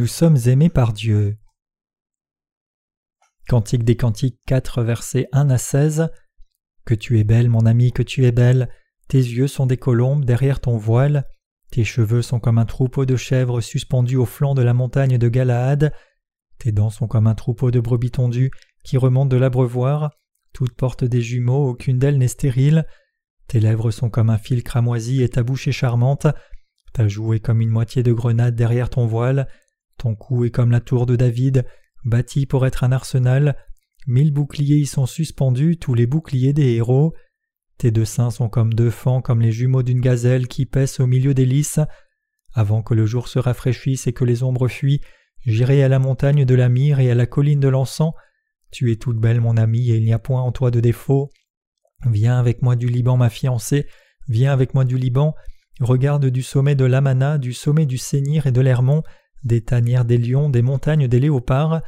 Nous sommes aimés par Dieu. Cantique des Cantiques 4, versets 1 à 16. Que tu es belle, mon ami, que tu es belle. Tes yeux sont des colombes derrière ton voile. Tes cheveux sont comme un troupeau de chèvres suspendus au flanc de la montagne de Galaad. Tes dents sont comme un troupeau de brebis tondues qui remontent de l'abreuvoir. Toutes portent des jumeaux, aucune d'elles n'est stérile. Tes lèvres sont comme un fil cramoisi et ta bouche est charmante. Ta joue est comme une moitié de grenade derrière ton voile. Ton cou est comme la tour de David, bâti pour être un arsenal. Mille boucliers y sont suspendus, tous les boucliers des héros. Tes deux seins sont comme deux fans, comme les jumeaux d'une gazelle qui paissent au milieu des lys. Avant que le jour se rafraîchisse et que les ombres fuient, j'irai à la montagne de la myrrhe et à la colline de l'encens. Tu es toute belle, mon ami, et il n'y a point en toi de défaut. Viens avec moi du Liban, ma fiancée, viens avec moi du Liban. Regarde du sommet de l'Amana, du sommet du Sénir et de l'Hermon, des tanières des lions, des montagnes des léopards.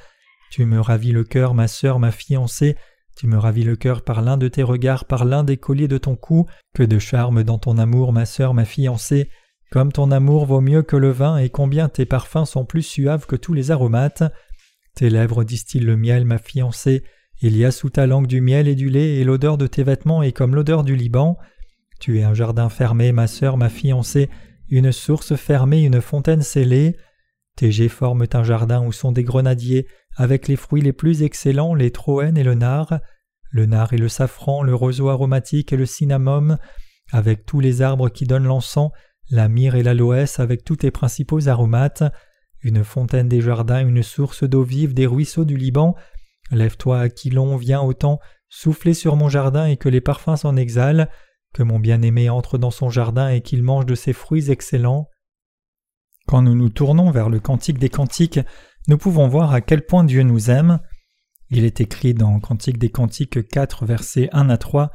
Tu me ravis le cœur, ma sœur, ma fiancée, tu me ravis le cœur par l'un de tes regards, par l'un des colliers de ton cou, que de charme dans ton amour, ma sœur, ma fiancée, comme ton amour vaut mieux que le vin, et combien tes parfums sont plus suaves que tous les aromates. Tes lèvres distillent le miel, ma fiancée, il y a sous ta langue du miel et du lait, et l'odeur de tes vêtements est comme l'odeur du Liban. Tu es un jardin fermé, ma sœur, ma fiancée, une source fermée, une fontaine scellée. Jets forment un jardin où sont des grenadiers, avec les fruits les plus excellents, les troènes et le nard, le nard et le safran, le roseau aromatique et le cinnamome, avec tous les arbres qui donnent l'encens, la myrrhe et l'aloès avec tous tes principaux aromates, une fontaine des jardins, une source d'eau vive des ruisseaux du Liban. Lève-toi, Aquilon, viens autant, souffler sur mon jardin et que les parfums s'en exhalent, que mon bien-aimé entre dans son jardin et qu'il mange de ses fruits excellents. Quand nous nous tournons vers le Cantique des Cantiques, nous pouvons voir à quel point Dieu nous aime. Il est écrit dans Cantique des Cantiques 4, versets 1 à 3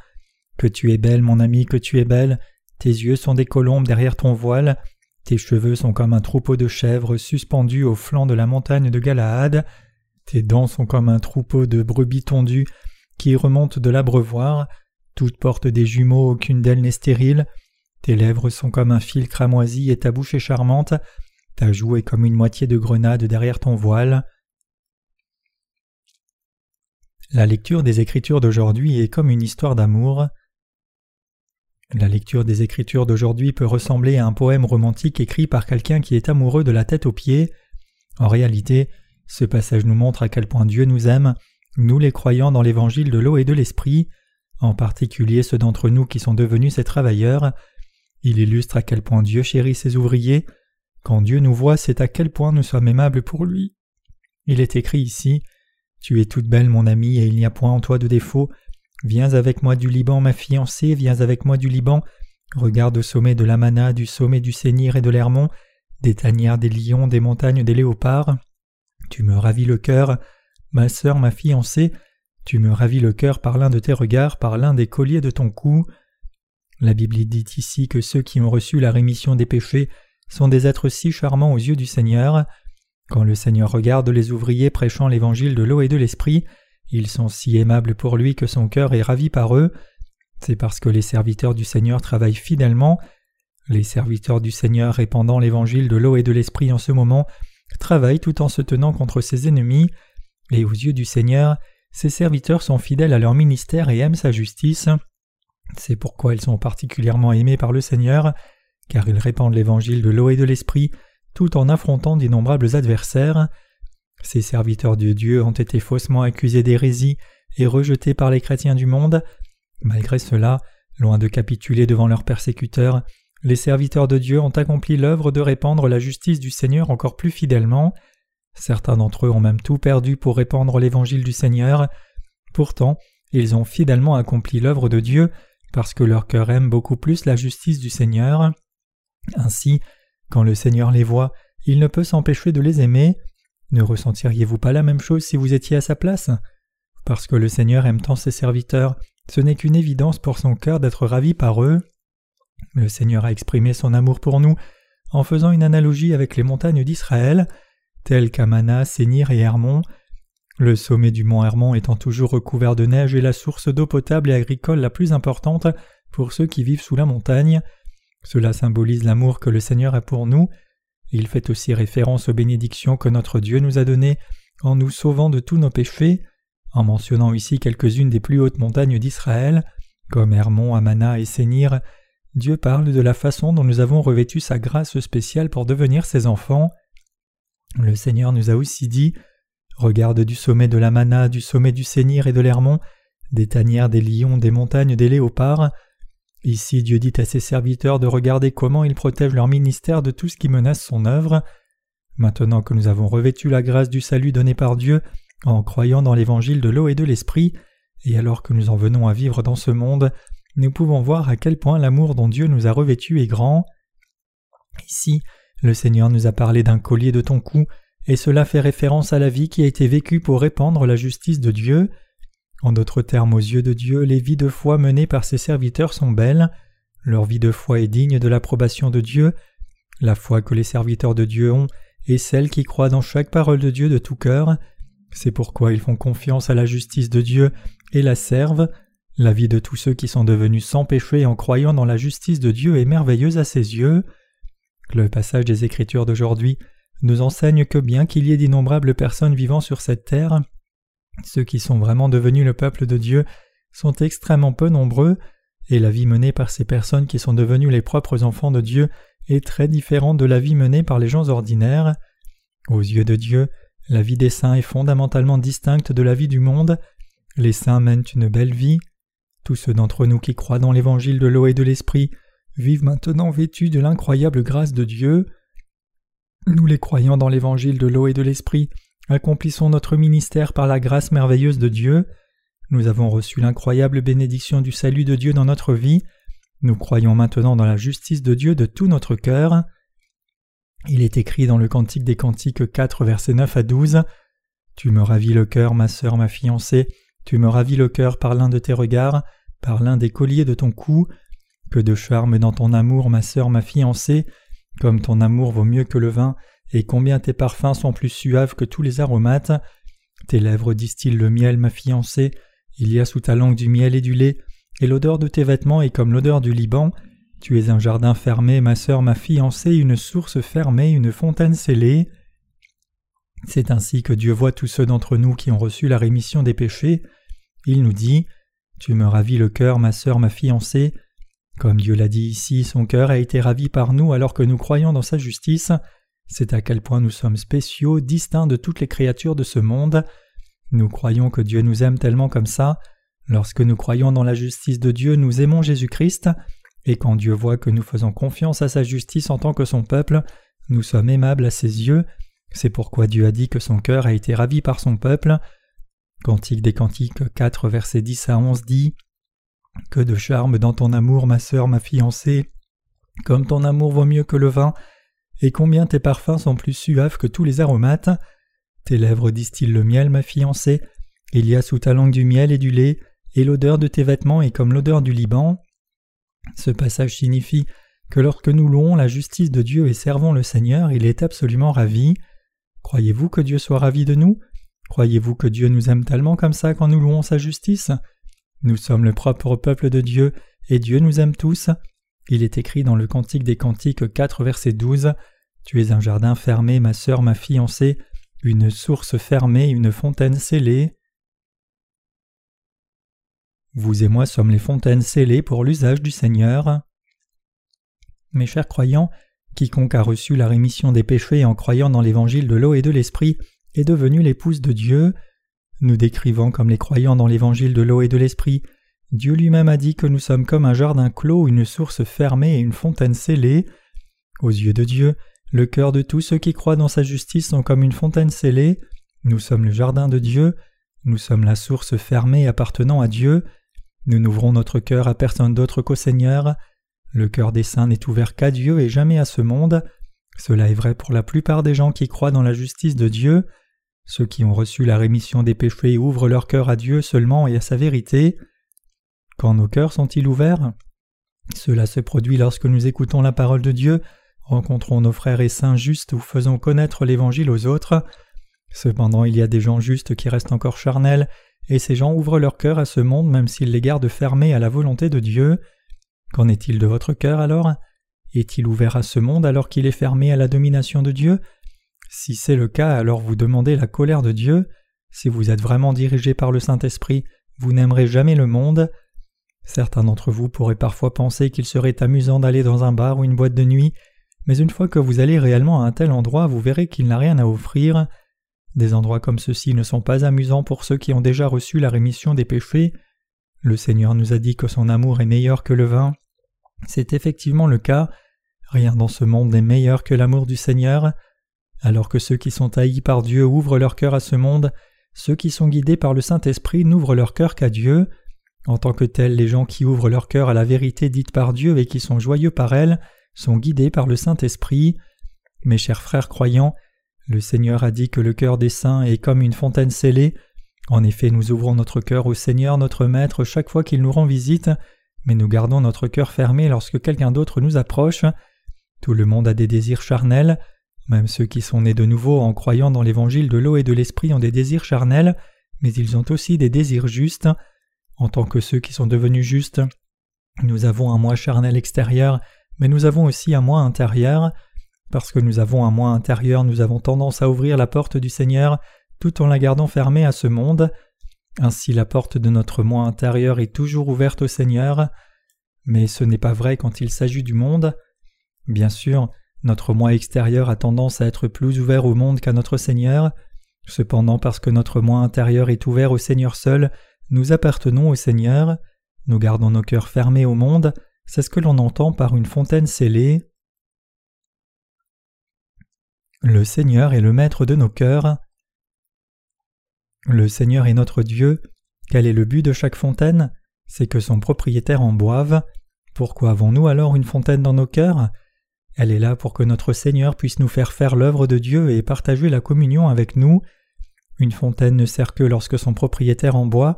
Que tu es belle, mon ami, que tu es belle, tes yeux sont des colombes derrière ton voile, tes cheveux sont comme un troupeau de chèvres suspendus au flanc de la montagne de Galaad, tes dents sont comme un troupeau de brebis tondues qui remontent de l'abreuvoir, toutes portent des jumeaux, aucune d'elles n'est stérile, tes lèvres sont comme un fil cramoisi et ta bouche est charmante, ta joue est comme une moitié de grenade derrière ton voile. La lecture des Écritures d'aujourd'hui est comme une histoire d'amour. La lecture des Écritures d'aujourd'hui peut ressembler à un poème romantique écrit par quelqu'un qui est amoureux de la tête aux pieds. En réalité, ce passage nous montre à quel point Dieu nous aime, nous les croyants dans l'évangile de l'eau et de l'esprit, en particulier ceux d'entre nous qui sont devenus ses travailleurs. Il illustre à quel point Dieu chérit ses ouvriers. Quand Dieu nous voit, c'est à quel point nous sommes aimables pour lui. Il est écrit ici Tu es toute belle, mon ami, et il n'y a point en toi de défaut. Viens avec moi du Liban, ma fiancée, viens avec moi du Liban. Regarde au sommet de l'Amana, du sommet du Sénir et de l'Hermon, des tanières des lions, des montagnes des léopards. Tu me ravis le cœur, ma sœur, ma fiancée, tu me ravis le cœur par l'un de tes regards, par l'un des colliers de ton cou. La Bible dit ici que ceux qui ont reçu la rémission des péchés sont des êtres si charmants aux yeux du Seigneur. Quand le Seigneur regarde les ouvriers prêchant l'évangile de l'eau et de l'esprit, ils sont si aimables pour lui que son cœur est ravi par eux. C'est parce que les serviteurs du Seigneur travaillent fidèlement. Les serviteurs du Seigneur répandant l'évangile de l'eau et de l'esprit en ce moment travaillent tout en se tenant contre ses ennemis, et aux yeux du Seigneur, ses serviteurs sont fidèles à leur ministère et aiment sa justice. C'est pourquoi ils sont particulièrement aimés par le Seigneur, car ils répandent l'évangile de l'eau et de l'esprit tout en affrontant d'innombrables adversaires. Ces serviteurs de Dieu ont été faussement accusés d'hérésie et rejetés par les chrétiens du monde. Malgré cela, loin de capituler devant leurs persécuteurs, les serviteurs de Dieu ont accompli l'œuvre de répandre la justice du Seigneur encore plus fidèlement. Certains d'entre eux ont même tout perdu pour répandre l'évangile du Seigneur. Pourtant, ils ont fidèlement accompli l'œuvre de Dieu parce que leur cœur aime beaucoup plus la justice du Seigneur. Ainsi, quand le Seigneur les voit, il ne peut s'empêcher de les aimer. Ne ressentiriez-vous pas la même chose si vous étiez à sa place? Parce que le Seigneur aime tant ses serviteurs, ce n'est qu'une évidence pour son cœur d'être ravi par eux. Le Seigneur a exprimé son amour pour nous en faisant une analogie avec les montagnes d'Israël, telles qu'Amana, Sénir et Hermon. Le sommet du mont Hermon étant toujours recouvert de neige est la source d'eau potable et agricole la plus importante pour ceux qui vivent sous la montagne. Cela symbolise l'amour que le Seigneur a pour nous. Il fait aussi référence aux bénédictions que notre Dieu nous a données en nous sauvant de tous nos péchés, en mentionnant ici quelques-unes des plus hautes montagnes d'Israël, comme Hermon, Amana et Sénir, Dieu parle de la façon dont nous avons revêtu sa grâce spéciale pour devenir ses enfants. Le Seigneur nous a aussi dit Regarde du sommet de l'Amana, du sommet du Sénir et de l'Hermon, des tanières, des lions, des montagnes, des léopards. Ici Dieu dit à ses serviteurs de regarder comment ils protègent leur ministère de tout ce qui menace son œuvre. Maintenant que nous avons revêtu la grâce du salut donné par Dieu en croyant dans l'évangile de l'eau et de l'esprit, et alors que nous en venons à vivre dans ce monde, nous pouvons voir à quel point l'amour dont Dieu nous a revêtus est grand. Ici, le Seigneur nous a parlé d'un collier de ton cou, et cela fait référence à la vie qui a été vécue pour répandre la justice de Dieu. En d'autres termes, aux yeux de Dieu, les vies de foi menées par ses serviteurs sont belles. Leur vie de foi est digne de l'approbation de Dieu. La foi que les serviteurs de Dieu ont est celle qui croit dans chaque parole de Dieu de tout cœur. C'est pourquoi ils font confiance à la justice de Dieu et la servent. La vie de tous ceux qui sont devenus sans péché en croyant dans la justice de Dieu est merveilleuse à ses yeux. Le passage des Écritures d'aujourd'hui nous enseigne que bien qu'il y ait d'innombrables personnes vivant sur cette terre, ceux qui sont vraiment devenus le peuple de Dieu sont extrêmement peu nombreux, et la vie menée par ces personnes qui sont devenues les propres enfants de Dieu est très différente de la vie menée par les gens ordinaires. Aux yeux de Dieu, la vie des saints est fondamentalement distincte de la vie du monde. Les saints mènent une belle vie. Tous ceux d'entre nous qui croient dans l'évangile de l'eau et de l'esprit vivent maintenant vêtus de l'incroyable grâce de Dieu. Nous les croyants dans l'évangile de l'eau et de l'esprit accomplissons notre ministère par la grâce merveilleuse de Dieu. Nous avons reçu l'incroyable bénédiction du salut de Dieu dans notre vie. Nous croyons maintenant dans la justice de Dieu de tout notre cœur. Il est écrit dans le Cantique des Cantiques 4, versets 9 à 12 Tu me ravis le cœur, ma sœur, ma fiancée, tu me ravis le cœur par l'un de tes regards, par l'un des colliers de ton cou. Que de charme dans ton amour, ma sœur, ma fiancée, comme ton amour vaut mieux que le vin, et combien tes parfums sont plus suaves que tous les aromates. Tes lèvres distillent le miel, ma fiancée, il y a sous ta langue du miel et du lait, et l'odeur de tes vêtements est comme l'odeur du Liban. Tu es un jardin fermé, ma sœur, ma fiancée, une source fermée, une fontaine scellée. C'est ainsi que Dieu voit tous ceux d'entre nous qui ont reçu la rémission des péchés. Il nous dit Tu me ravis le cœur, ma sœur, ma fiancée. Comme Dieu l'a dit ici, son cœur a été ravi par nous alors que nous croyons dans sa justice. C'est à quel point nous sommes spéciaux, distincts de toutes les créatures de ce monde. Nous croyons que Dieu nous aime tellement comme ça. Lorsque nous croyons dans la justice de Dieu, nous aimons Jésus-Christ, et quand Dieu voit que nous faisons confiance à sa justice en tant que son peuple, nous sommes aimables à ses yeux. C'est pourquoi Dieu a dit que son cœur a été ravi par son peuple. Cantique des Cantiques 4, versets 10 à 11 dit Que de charme dans ton amour, ma sœur, ma fiancée, comme ton amour vaut mieux que le vin, et combien tes parfums sont plus suaves que tous les aromates. Tes lèvres distillent le miel, ma fiancée, il y a sous ta langue du miel et du lait, et l'odeur de tes vêtements est comme l'odeur du Liban. Ce passage signifie que lorsque nous louons la justice de Dieu et servons le Seigneur, il est absolument ravi. Croyez-vous que Dieu soit ravi de nous? Croyez-vous que Dieu nous aime tellement comme ça quand nous louons sa justice? Nous sommes le propre peuple de Dieu, et Dieu nous aime tous. Il est écrit dans le Cantique des Cantiques 4 verset 12 Tu es un jardin fermé, ma sœur, ma fiancée, une source fermée, une fontaine scellée. Vous et moi sommes les fontaines scellées pour l'usage du Seigneur. Mes chers croyants, quiconque a reçu la rémission des péchés en croyant dans l'évangile de l'eau et de l'esprit est devenu l'épouse de Dieu. Nous décrivons comme les croyants dans l'évangile de l'eau et de l'esprit Dieu lui-même a dit que nous sommes comme un jardin clos, une source fermée et une fontaine scellée. Aux yeux de Dieu, le cœur de tous ceux qui croient dans sa justice sont comme une fontaine scellée. Nous sommes le jardin de Dieu, nous sommes la source fermée appartenant à Dieu. Nous n'ouvrons notre cœur à personne d'autre qu'au Seigneur. Le cœur des saints n'est ouvert qu'à Dieu et jamais à ce monde. Cela est vrai pour la plupart des gens qui croient dans la justice de Dieu. Ceux qui ont reçu la rémission des péchés ouvrent leur cœur à Dieu seulement et à sa vérité. Quand nos cœurs sont-ils ouverts? Cela se produit lorsque nous écoutons la parole de Dieu, rencontrons nos frères et saints justes ou faisons connaître l'Évangile aux autres. Cependant il y a des gens justes qui restent encore charnels, et ces gens ouvrent leur cœur à ce monde même s'ils les gardent fermés à la volonté de Dieu. Qu'en est-il de votre cœur alors? Est-il ouvert à ce monde alors qu'il est fermé à la domination de Dieu? Si c'est le cas, alors vous demandez la colère de Dieu. Si vous êtes vraiment dirigé par le Saint-Esprit, vous n'aimerez jamais le monde. Certains d'entre vous pourraient parfois penser qu'il serait amusant d'aller dans un bar ou une boîte de nuit, mais une fois que vous allez réellement à un tel endroit, vous verrez qu'il n'a rien à offrir. Des endroits comme ceux-ci ne sont pas amusants pour ceux qui ont déjà reçu la rémission des péchés. Le Seigneur nous a dit que son amour est meilleur que le vin. C'est effectivement le cas. Rien dans ce monde n'est meilleur que l'amour du Seigneur. Alors que ceux qui sont haïs par Dieu ouvrent leur cœur à ce monde, ceux qui sont guidés par le Saint-Esprit n'ouvrent leur cœur qu'à Dieu. En tant que tels, les gens qui ouvrent leur cœur à la vérité dite par Dieu et qui sont joyeux par elle sont guidés par le Saint-Esprit. Mes chers frères croyants, le Seigneur a dit que le cœur des saints est comme une fontaine scellée. En effet, nous ouvrons notre cœur au Seigneur notre Maître chaque fois qu'il nous rend visite, mais nous gardons notre cœur fermé lorsque quelqu'un d'autre nous approche. Tout le monde a des désirs charnels, même ceux qui sont nés de nouveau en croyant dans l'évangile de l'eau et de l'esprit ont des désirs charnels, mais ils ont aussi des désirs justes. En tant que ceux qui sont devenus justes, nous avons un moi charnel extérieur, mais nous avons aussi un moi intérieur. Parce que nous avons un moi intérieur, nous avons tendance à ouvrir la porte du Seigneur tout en la gardant fermée à ce monde. Ainsi la porte de notre moi intérieur est toujours ouverte au Seigneur. Mais ce n'est pas vrai quand il s'agit du monde. Bien sûr, notre moi extérieur a tendance à être plus ouvert au monde qu'à notre Seigneur. Cependant, parce que notre moi intérieur est ouvert au Seigneur seul, nous appartenons au Seigneur. Nous gardons nos cœurs fermés au monde. C'est ce que l'on entend par une fontaine scellée. Le Seigneur est le maître de nos cœurs. Le Seigneur est notre Dieu. Quel est le but de chaque fontaine? C'est que son propriétaire en boive. Pourquoi avons-nous alors une fontaine dans nos cœurs? Elle est là pour que notre Seigneur puisse nous faire faire l'œuvre de Dieu et partager la communion avec nous. Une fontaine ne sert que lorsque son propriétaire en boit.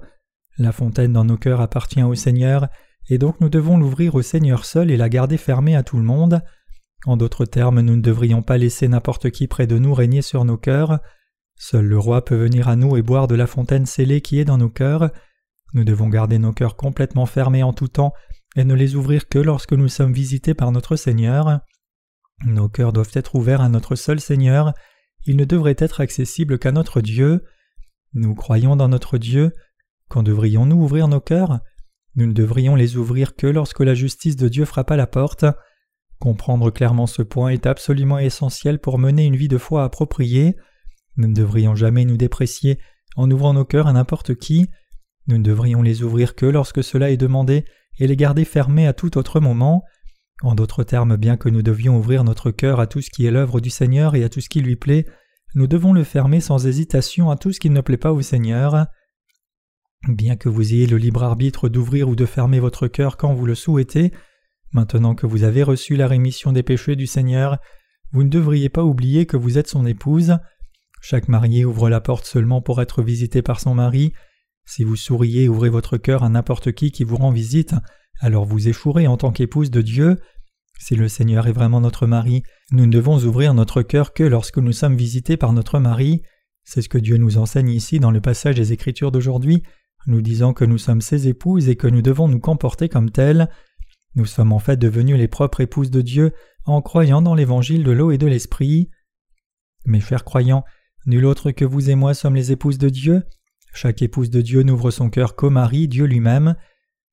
La fontaine dans nos cœurs appartient au Seigneur, et donc nous devons l'ouvrir au Seigneur seul et la garder fermée à tout le monde. En d'autres termes, nous ne devrions pas laisser n'importe qui près de nous régner sur nos cœurs. Seul le roi peut venir à nous et boire de la fontaine scellée qui est dans nos cœurs. Nous devons garder nos cœurs complètement fermés en tout temps et ne les ouvrir que lorsque nous sommes visités par notre Seigneur. Nos cœurs doivent être ouverts à notre seul Seigneur, ils ne devraient être accessibles qu'à notre Dieu. Nous croyons dans notre Dieu. Quand devrions-nous ouvrir nos cœurs? Nous ne devrions les ouvrir que lorsque la justice de Dieu frappe à la porte. Comprendre clairement ce point est absolument essentiel pour mener une vie de foi appropriée. Nous ne devrions jamais nous déprécier en ouvrant nos cœurs à n'importe qui. Nous ne devrions les ouvrir que lorsque cela est demandé et les garder fermés à tout autre moment. En d'autres termes, bien que nous devions ouvrir notre cœur à tout ce qui est l'œuvre du Seigneur et à tout ce qui lui plaît, nous devons le fermer sans hésitation à tout ce qui ne plaît pas au Seigneur. Bien que vous ayez le libre arbitre d'ouvrir ou de fermer votre cœur quand vous le souhaitez, Maintenant que vous avez reçu la rémission des péchés du Seigneur, vous ne devriez pas oublier que vous êtes son épouse. Chaque marié ouvre la porte seulement pour être visité par son mari. Si vous souriez ouvrez votre cœur à n'importe qui qui vous rend visite, alors vous échouerez en tant qu'épouse de Dieu. Si le Seigneur est vraiment notre mari, nous ne devons ouvrir notre cœur que lorsque nous sommes visités par notre mari. C'est ce que Dieu nous enseigne ici dans le passage des Écritures d'aujourd'hui, nous disant que nous sommes ses épouses et que nous devons nous comporter comme telles. Nous sommes en fait devenus les propres épouses de Dieu en croyant dans l'évangile de l'eau et de l'esprit. Mes chers croyants, nul autre que vous et moi sommes les épouses de Dieu. Chaque épouse de Dieu n'ouvre son cœur qu'au mari, Dieu lui-même.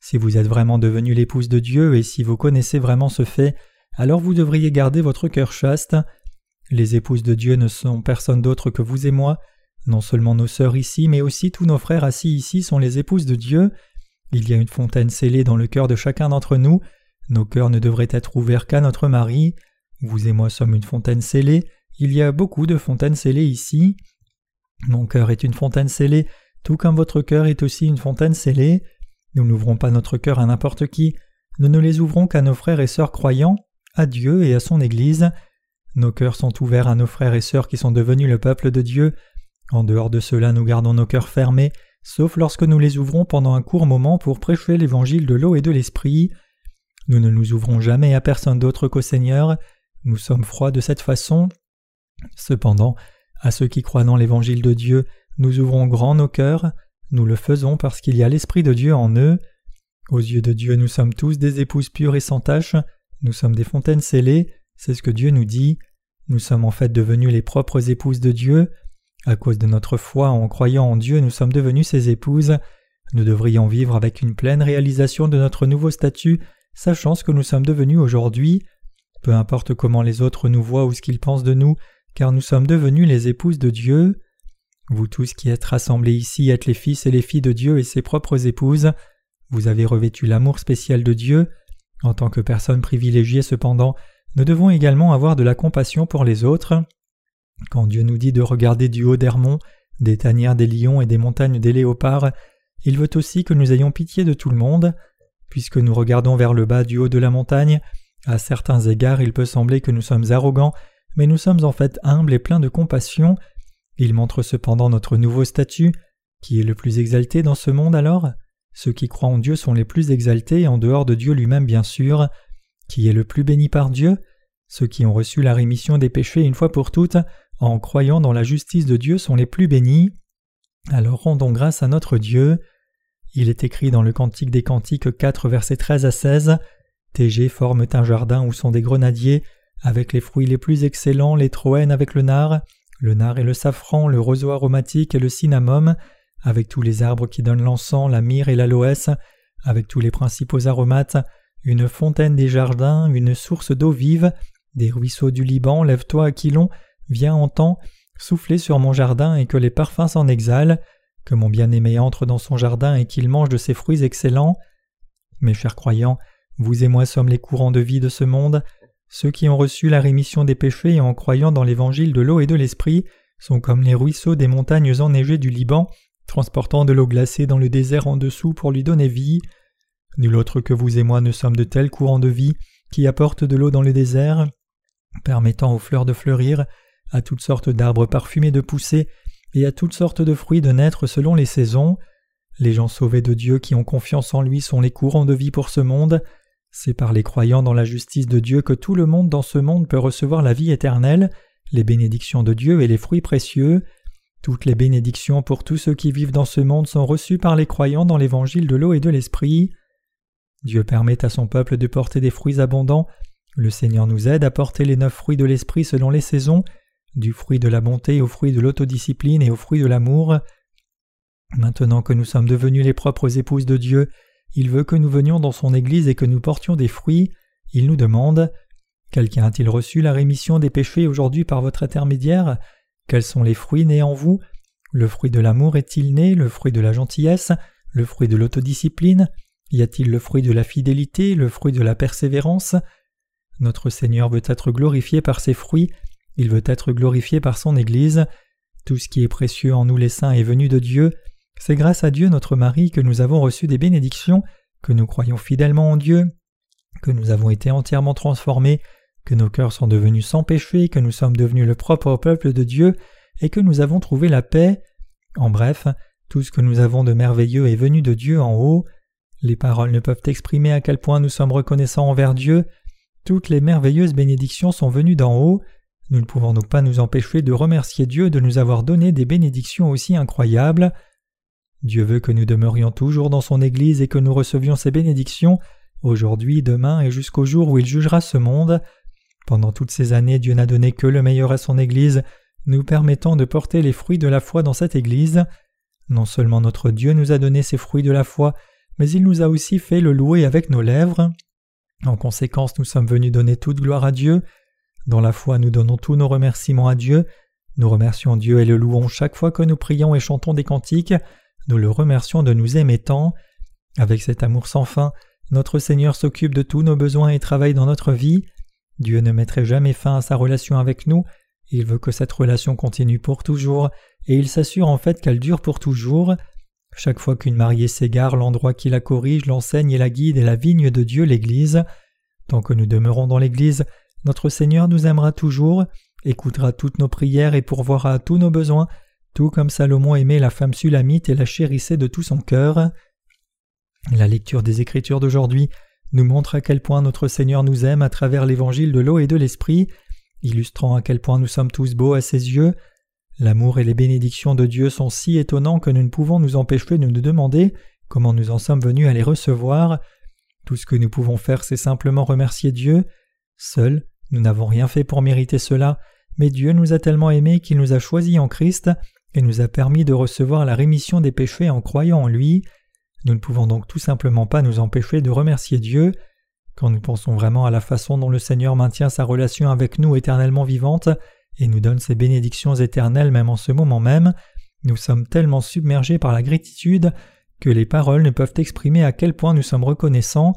Si vous êtes vraiment devenu l'épouse de Dieu et si vous connaissez vraiment ce fait, alors vous devriez garder votre cœur chaste. Les épouses de Dieu ne sont personne d'autre que vous et moi. Non seulement nos sœurs ici, mais aussi tous nos frères assis ici sont les épouses de Dieu. Il y a une fontaine scellée dans le cœur de chacun d'entre nous. Nos cœurs ne devraient être ouverts qu'à notre mari. Vous et moi sommes une fontaine scellée. Il y a beaucoup de fontaines scellées ici. Mon cœur est une fontaine scellée, tout comme votre cœur est aussi une fontaine scellée. Nous n'ouvrons pas notre cœur à n'importe qui. Nous ne les ouvrons qu'à nos frères et sœurs croyants, à Dieu et à son Église. Nos cœurs sont ouverts à nos frères et sœurs qui sont devenus le peuple de Dieu. En dehors de cela, nous gardons nos cœurs fermés sauf lorsque nous les ouvrons pendant un court moment pour prêcher l'évangile de l'eau et de l'esprit. Nous ne nous ouvrons jamais à personne d'autre qu'au Seigneur, nous sommes froids de cette façon. Cependant, à ceux qui croient dans l'évangile de Dieu, nous ouvrons grand nos cœurs, nous le faisons parce qu'il y a l'Esprit de Dieu en eux. Aux yeux de Dieu, nous sommes tous des épouses pures et sans tache, Nous sommes des fontaines scellées, c'est ce que Dieu nous dit. Nous sommes en fait devenus les propres épouses de Dieu. À cause de notre foi en croyant en Dieu, nous sommes devenus ses épouses. Nous devrions vivre avec une pleine réalisation de notre nouveau statut, sachant ce que nous sommes devenus aujourd'hui. Peu importe comment les autres nous voient ou ce qu'ils pensent de nous, car nous sommes devenus les épouses de Dieu. Vous tous qui êtes rassemblés ici êtes les fils et les filles de Dieu et ses propres épouses. Vous avez revêtu l'amour spécial de Dieu. En tant que personnes privilégiées cependant, nous devons également avoir de la compassion pour les autres. Quand Dieu nous dit de regarder du haut d'Hermon, des tanières des lions et des montagnes des léopards, il veut aussi que nous ayons pitié de tout le monde. Puisque nous regardons vers le bas du haut de la montagne, à certains égards il peut sembler que nous sommes arrogants, mais nous sommes en fait humbles et pleins de compassion. Il montre cependant notre nouveau statut. Qui est le plus exalté dans ce monde alors Ceux qui croient en Dieu sont les plus exaltés, en dehors de Dieu lui-même bien sûr. Qui est le plus béni par Dieu Ceux qui ont reçu la rémission des péchés une fois pour toutes, en croyant dans la justice de Dieu, sont les plus bénis. Alors rendons grâce à notre Dieu. Il est écrit dans le Cantique des Cantiques 4 versets 13 à 16 TG forment un jardin où sont des grenadiers, avec les fruits les plus excellents, les troènes avec le nard, le nard et le safran, le roseau aromatique et le cinnamome, avec tous les arbres qui donnent l'encens, la myrrhe et l'aloès, avec tous les principaux aromates, une fontaine des jardins, une source d'eau vive, des ruisseaux du Liban, lève-toi, Aquilon, viens en temps, soufflez sur mon jardin et que les parfums s'en exhalent, que mon bien-aimé entre dans son jardin et qu'il mange de ses fruits excellents. Mes chers croyants, vous et moi sommes les courants de vie de ce monde. Ceux qui ont reçu la rémission des péchés en croyant dans l'évangile de l'eau et de l'esprit sont comme les ruisseaux des montagnes enneigées du Liban, transportant de l'eau glacée dans le désert en dessous pour lui donner vie. Nul autre que vous et moi ne sommes de tels courants de vie qui apportent de l'eau dans le désert, permettant aux fleurs de fleurir, à toutes sortes d'arbres parfumés de pousser, et à toutes sortes de fruits de naître selon les saisons. Les gens sauvés de Dieu qui ont confiance en lui sont les courants de vie pour ce monde. C'est par les croyants dans la justice de Dieu que tout le monde dans ce monde peut recevoir la vie éternelle, les bénédictions de Dieu et les fruits précieux. Toutes les bénédictions pour tous ceux qui vivent dans ce monde sont reçues par les croyants dans l'évangile de l'eau et de l'esprit. Dieu permet à son peuple de porter des fruits abondants. Le Seigneur nous aide à porter les neuf fruits de l'esprit selon les saisons, du fruit de la bonté au fruit de l'autodiscipline et au fruit de l'amour. Maintenant que nous sommes devenus les propres épouses de Dieu, il veut que nous venions dans son Église et que nous portions des fruits. Il nous demande Quelqu'un a-t-il reçu la rémission des péchés aujourd'hui par votre intermédiaire? Quels sont les fruits nés en vous? Le fruit de l'amour est-il né? Le fruit de la gentillesse? Le fruit de l'autodiscipline? Y a-t-il le fruit de la fidélité? Le fruit de la persévérance? Notre Seigneur veut être glorifié par ses fruits, il veut être glorifié par son Église. Tout ce qui est précieux en nous les saints est venu de Dieu. C'est grâce à Dieu notre mari que nous avons reçu des bénédictions, que nous croyons fidèlement en Dieu, que nous avons été entièrement transformés, que nos cœurs sont devenus sans péché, que nous sommes devenus le propre peuple de Dieu, et que nous avons trouvé la paix. En bref, tout ce que nous avons de merveilleux est venu de Dieu en haut. Les paroles ne peuvent exprimer à quel point nous sommes reconnaissants envers Dieu. Toutes les merveilleuses bénédictions sont venues d'en haut. Nous ne pouvons donc pas nous empêcher de remercier Dieu de nous avoir donné des bénédictions aussi incroyables. Dieu veut que nous demeurions toujours dans son Église et que nous recevions ses bénédictions, aujourd'hui, demain et jusqu'au jour où il jugera ce monde. Pendant toutes ces années, Dieu n'a donné que le meilleur à son Église, nous permettant de porter les fruits de la foi dans cette Église. Non seulement notre Dieu nous a donné ces fruits de la foi, mais il nous a aussi fait le louer avec nos lèvres. En conséquence, nous sommes venus donner toute gloire à Dieu. Dans la foi, nous donnons tous nos remerciements à Dieu. Nous remercions Dieu et le louons chaque fois que nous prions et chantons des cantiques. Nous le remercions de nous aimer tant. Avec cet amour sans fin, notre Seigneur s'occupe de tous nos besoins et travaille dans notre vie. Dieu ne mettrait jamais fin à sa relation avec nous, il veut que cette relation continue pour toujours, et il s'assure en fait qu'elle dure pour toujours. Chaque fois qu'une mariée s'égare, l'endroit qui la corrige, l'enseigne et la guide est la vigne de Dieu, l'Église. Tant que nous demeurons dans l'Église, notre Seigneur nous aimera toujours, écoutera toutes nos prières et pourvoira à tous nos besoins, tout comme Salomon aimait la femme sulamite et la chérissait de tout son cœur. La lecture des Écritures d'aujourd'hui nous montre à quel point notre Seigneur nous aime à travers l'évangile de l'eau et de l'esprit, illustrant à quel point nous sommes tous beaux à ses yeux. L'amour et les bénédictions de Dieu sont si étonnants que nous ne pouvons nous empêcher de nous demander comment nous en sommes venus à les recevoir. Tout ce que nous pouvons faire, c'est simplement remercier Dieu. Seul, nous n'avons rien fait pour mériter cela, mais Dieu nous a tellement aimés qu'il nous a choisis en Christ et nous a permis de recevoir la rémission des péchés en croyant en lui. Nous ne pouvons donc tout simplement pas nous empêcher de remercier Dieu. Quand nous pensons vraiment à la façon dont le Seigneur maintient sa relation avec nous éternellement vivante et nous donne ses bénédictions éternelles même en ce moment même, nous sommes tellement submergés par la gratitude que les paroles ne peuvent exprimer à quel point nous sommes reconnaissants.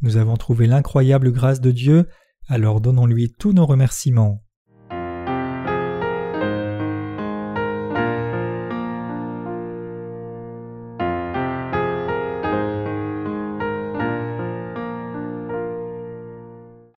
Nous avons trouvé l'incroyable grâce de Dieu, alors donnons-lui tous nos remerciements.